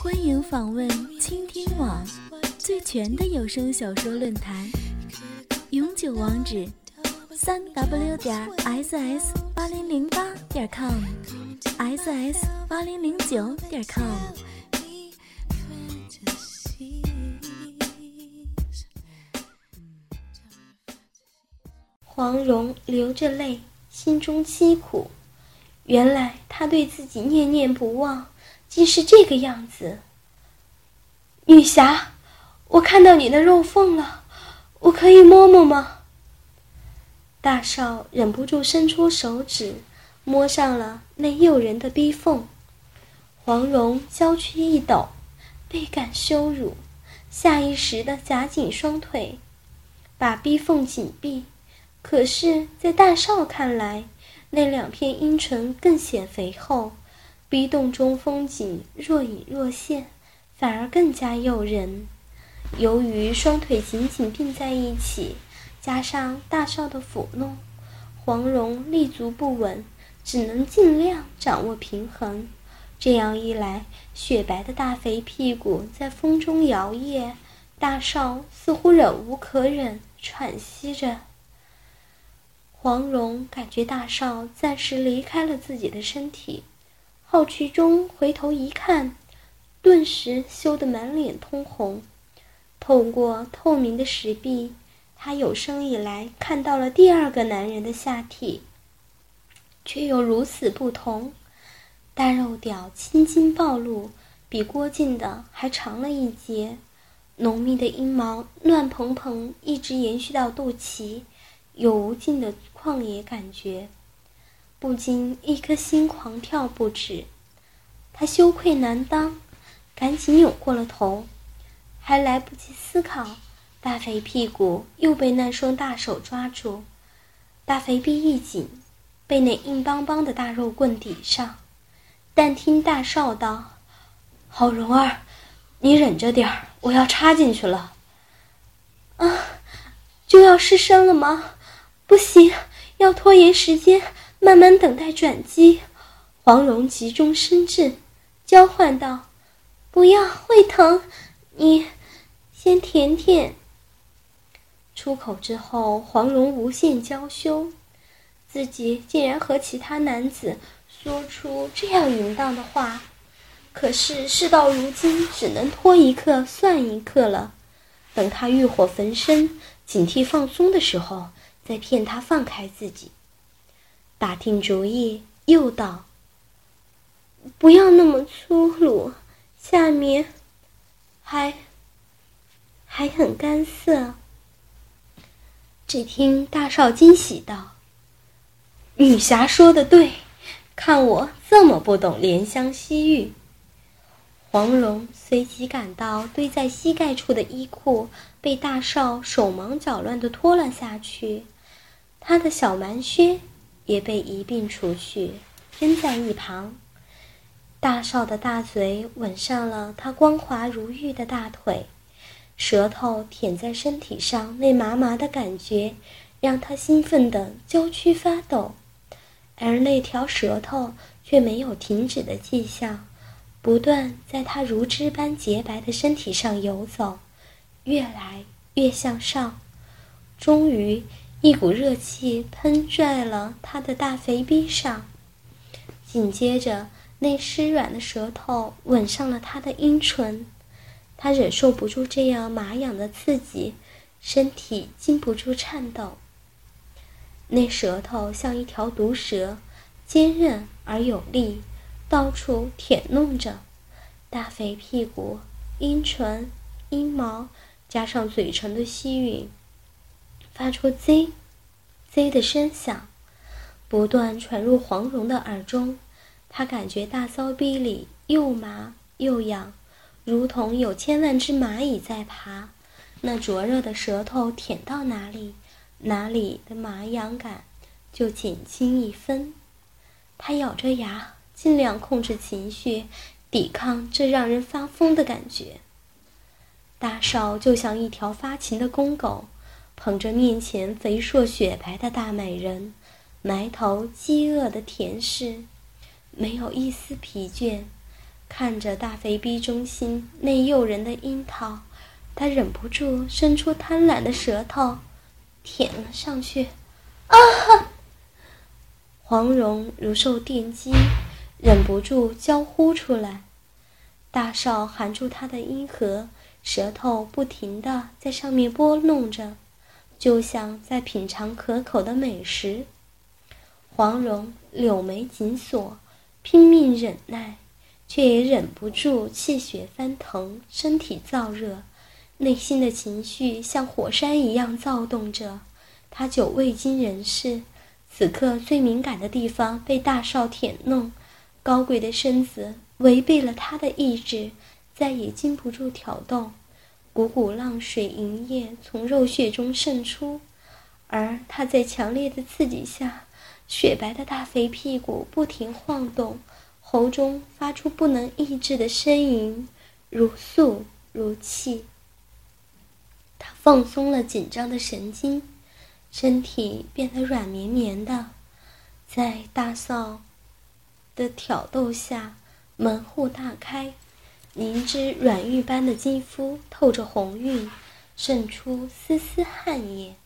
欢迎访问倾听网最全的有声小说论坛，永久网址：三 w 点 ss 八零零八点 com，ss 八零零九点 com。黄蓉流着泪，心中凄苦。原来他对自己念念不忘。竟是这个样子。女侠，我看到你的肉缝了，我可以摸摸吗？大少忍不住伸出手指，摸上了那诱人的逼缝。黄蓉娇躯一抖，倍感羞辱，下意识的夹紧双腿，把逼缝紧闭。可是，在大少看来，那两片阴唇更显肥厚。逼洞中风景若隐若现，反而更加诱人。由于双腿紧紧并在一起，加上大少的抚弄，黄蓉立足不稳，只能尽量掌握平衡。这样一来，雪白的大肥屁股在风中摇曳，大少似乎忍无可忍，喘息着。黄蓉感觉大少暂时离开了自己的身体。好奇中回头一看，顿时羞得满脸通红。透过透明的石壁，他有生以来看到了第二个男人的下体，却又如此不同。大肉屌青筋暴露，比郭靖的还长了一截，浓密的阴毛乱蓬蓬，一直延续到肚脐，有无尽的旷野感觉。不禁一颗心狂跳不止，他羞愧难当，赶紧扭过了头，还来不及思考，大肥屁股又被那双大手抓住，大肥臂一紧，被那硬邦邦的大肉棍抵上。但听大少道：“好蓉儿，你忍着点儿，我要插进去了。”啊，就要失声了吗？不行，要拖延时间。慢慢等待转机，黄蓉急中生智，娇唤道：“不要，会疼，你先舔舔。”出口之后，黄蓉无限娇羞，自己竟然和其他男子说出这样淫荡的话。可是事到如今，只能拖一刻算一刻了。等他欲火焚身、警惕放松的时候，再骗他放开自己。打定主意，又道：“不要那么粗鲁，下面还还很干涩。”只听大少惊喜道：“女侠说的对，看我这么不懂怜香惜玉。”黄蓉随即感到堆在膝盖处的衣裤被大少手忙脚乱的脱了下去，他的小蛮靴。也被一并除去，扔在一旁。大少的大嘴吻上了他光滑如玉的大腿，舌头舔在身体上，那麻麻的感觉让他兴奋的娇躯发抖，而那条舌头却没有停止的迹象，不断在他如脂般洁白的身体上游走，越来越向上，终于。一股热气喷在了他的大肥逼上，紧接着那湿软的舌头吻上了他的阴唇，他忍受不住这样麻痒的刺激，身体禁不住颤抖。那舌头像一条毒蛇，坚韧而有力，到处舔弄着大肥屁股、阴唇、阴毛，加上嘴唇的吸吮。发出 “z z” 的声响，不断传入黄蓉的耳中。她感觉大骚逼里又麻又痒，如同有千万只蚂蚁在爬。那灼热的舌头舔到哪里，哪里的麻痒感就减轻一分。他咬着牙，尽量控制情绪，抵抗这让人发疯的感觉。大少就像一条发情的公狗，捧着面前肥硕雪白的大美人，埋头饥饿的舔舐，没有一丝疲倦。看着大肥逼中心那诱人的樱桃，他忍不住伸出贪婪的舌头，舔了上去。啊！黄蓉如受电击，忍不住娇呼出来。大少含住她的阴核，舌头不停地在上面拨弄着，就像在品尝可口的美食。黄蓉柳眉紧锁，拼命忍耐。却也忍不住气血翻腾，身体燥热，内心的情绪像火山一样躁动着。他久未经人事，此刻最敏感的地方被大少舔弄，高贵的身子违背了他的意志，再也禁不住挑动，股股浪水银液从肉血中渗出，而他在强烈的刺激下，雪白的大肥屁股不停晃动。喉中发出不能抑制的呻吟，如诉如泣。他放松了紧张的神经，身体变得软绵绵的，在大嫂的挑逗下，门户大开，凝脂软玉般的肌肤透着红晕，渗出丝丝汗液。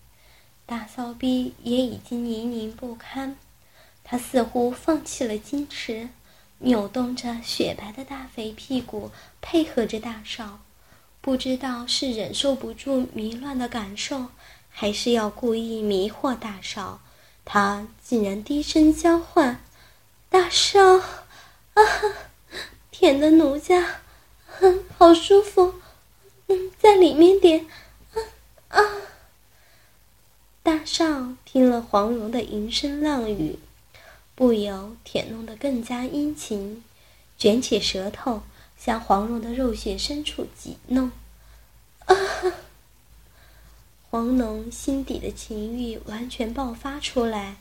大骚逼也已经泥泞不堪，他似乎放弃了矜持。扭动着雪白的大肥屁股，配合着大少，不知道是忍受不住迷乱的感受，还是要故意迷惑大少。他竟然低声交唤：“大少，啊，舔的奴家，好舒服，嗯，在里面点，啊啊！”大少听了黄蓉的吟声浪语。不由舔弄得更加殷勤，卷起舌头向黄蓉的肉穴深处挤弄。啊！黄蓉心底的情欲完全爆发出来，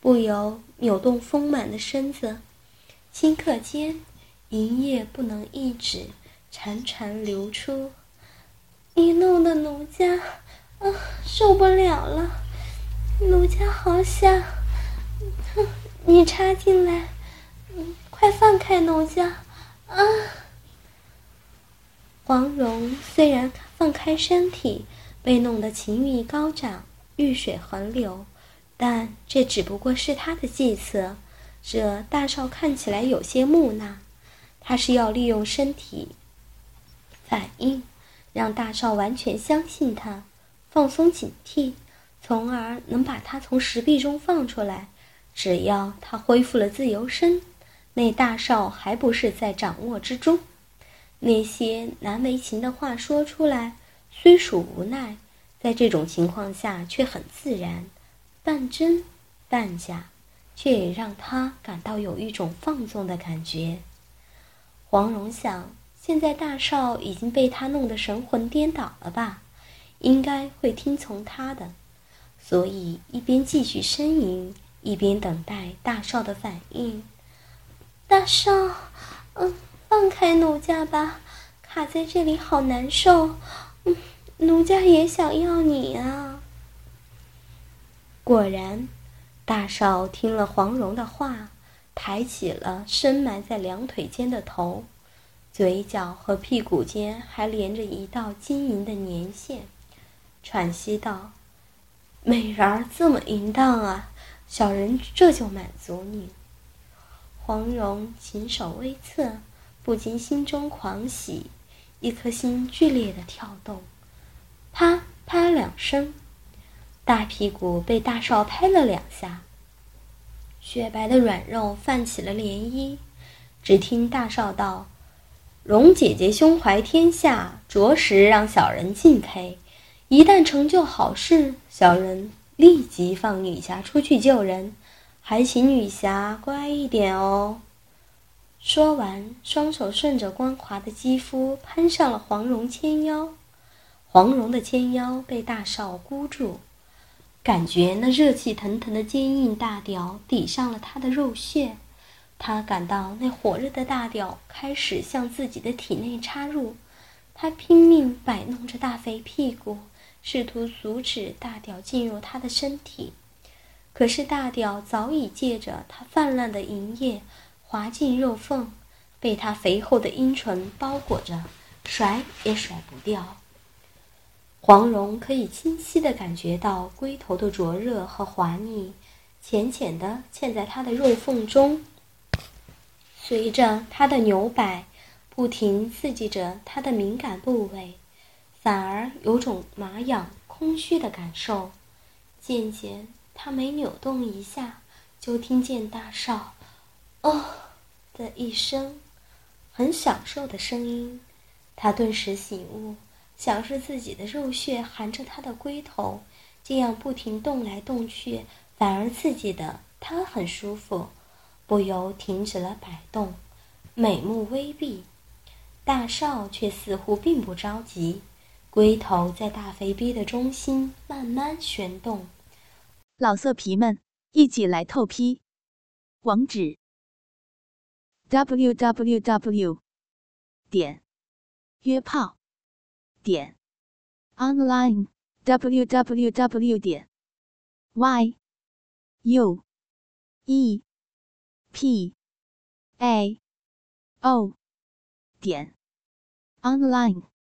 不由扭动丰满的身子，顷刻间，银液不能抑制，潺潺流出。你弄得奴家啊受不了了，奴家好想，哼！你插进来，快放开奴家！啊！黄蓉虽然放开身体，被弄得情欲高涨，欲水横流，但这只不过是他的计策。这大少看起来有些木讷，他是要利用身体反应，让大少完全相信他，放松警惕，从而能把他从石壁中放出来。只要他恢复了自由身，那大少还不是在掌握之中？那些难为情的话说出来，虽属无奈，在这种情况下却很自然，半真半假，却也让他感到有一种放纵的感觉。黄蓉想，现在大少已经被他弄得神魂颠倒了吧，应该会听从他的，所以一边继续呻吟。一边等待大少的反应，大少，嗯，放开奴家吧，卡在这里好难受，嗯，奴家也想要你啊。果然，大少听了黄蓉的话，抬起了深埋在两腿间的头，嘴角和屁股间还连着一道晶莹的粘线，喘息道：“美人儿这么淫荡啊！”小人这就满足你。黄蓉琴手微侧，不禁心中狂喜，一颗心剧烈的跳动。啪啪两声，大屁股被大少拍了两下，雪白的软肉泛起了涟漪。只听大少道：“蓉姐姐胸怀天下，着实让小人敬佩。一旦成就好事，小人……”立即放女侠出去救人，还请女侠乖一点哦。说完，双手顺着光滑的肌肤攀上了黄蓉纤腰。黄蓉的纤腰被大少箍住，感觉那热气腾腾的坚硬大屌抵上了他的肉穴。他感到那火热的大屌开始向自己的体内插入，他拼命摆弄着大肥屁股，试图阻止大屌进入他的身体。可是大屌早已借着他泛滥的淫液滑进肉缝，被他肥厚的阴唇包裹着，甩也甩不掉。黄蓉可以清晰地感觉到龟头的灼热和滑腻，浅浅地嵌在他的肉缝中。随着他的扭摆，不停刺激着他的敏感部位，反而有种麻痒、空虚的感受。渐渐，他每扭动一下，就听见大少“哦”的一声，很享受的声音。他顿时醒悟，想是自己的肉穴含着他的龟头，这样不停动来动去，反而刺激的他很舒服。不由停止了摆动，美目微闭，大少却似乎并不着急，龟头在大肥逼的中心慢慢旋动。老色皮们，一起来透批！网址：w w w. 点约炮点 online w w w. 点 y u e p a o 点 online。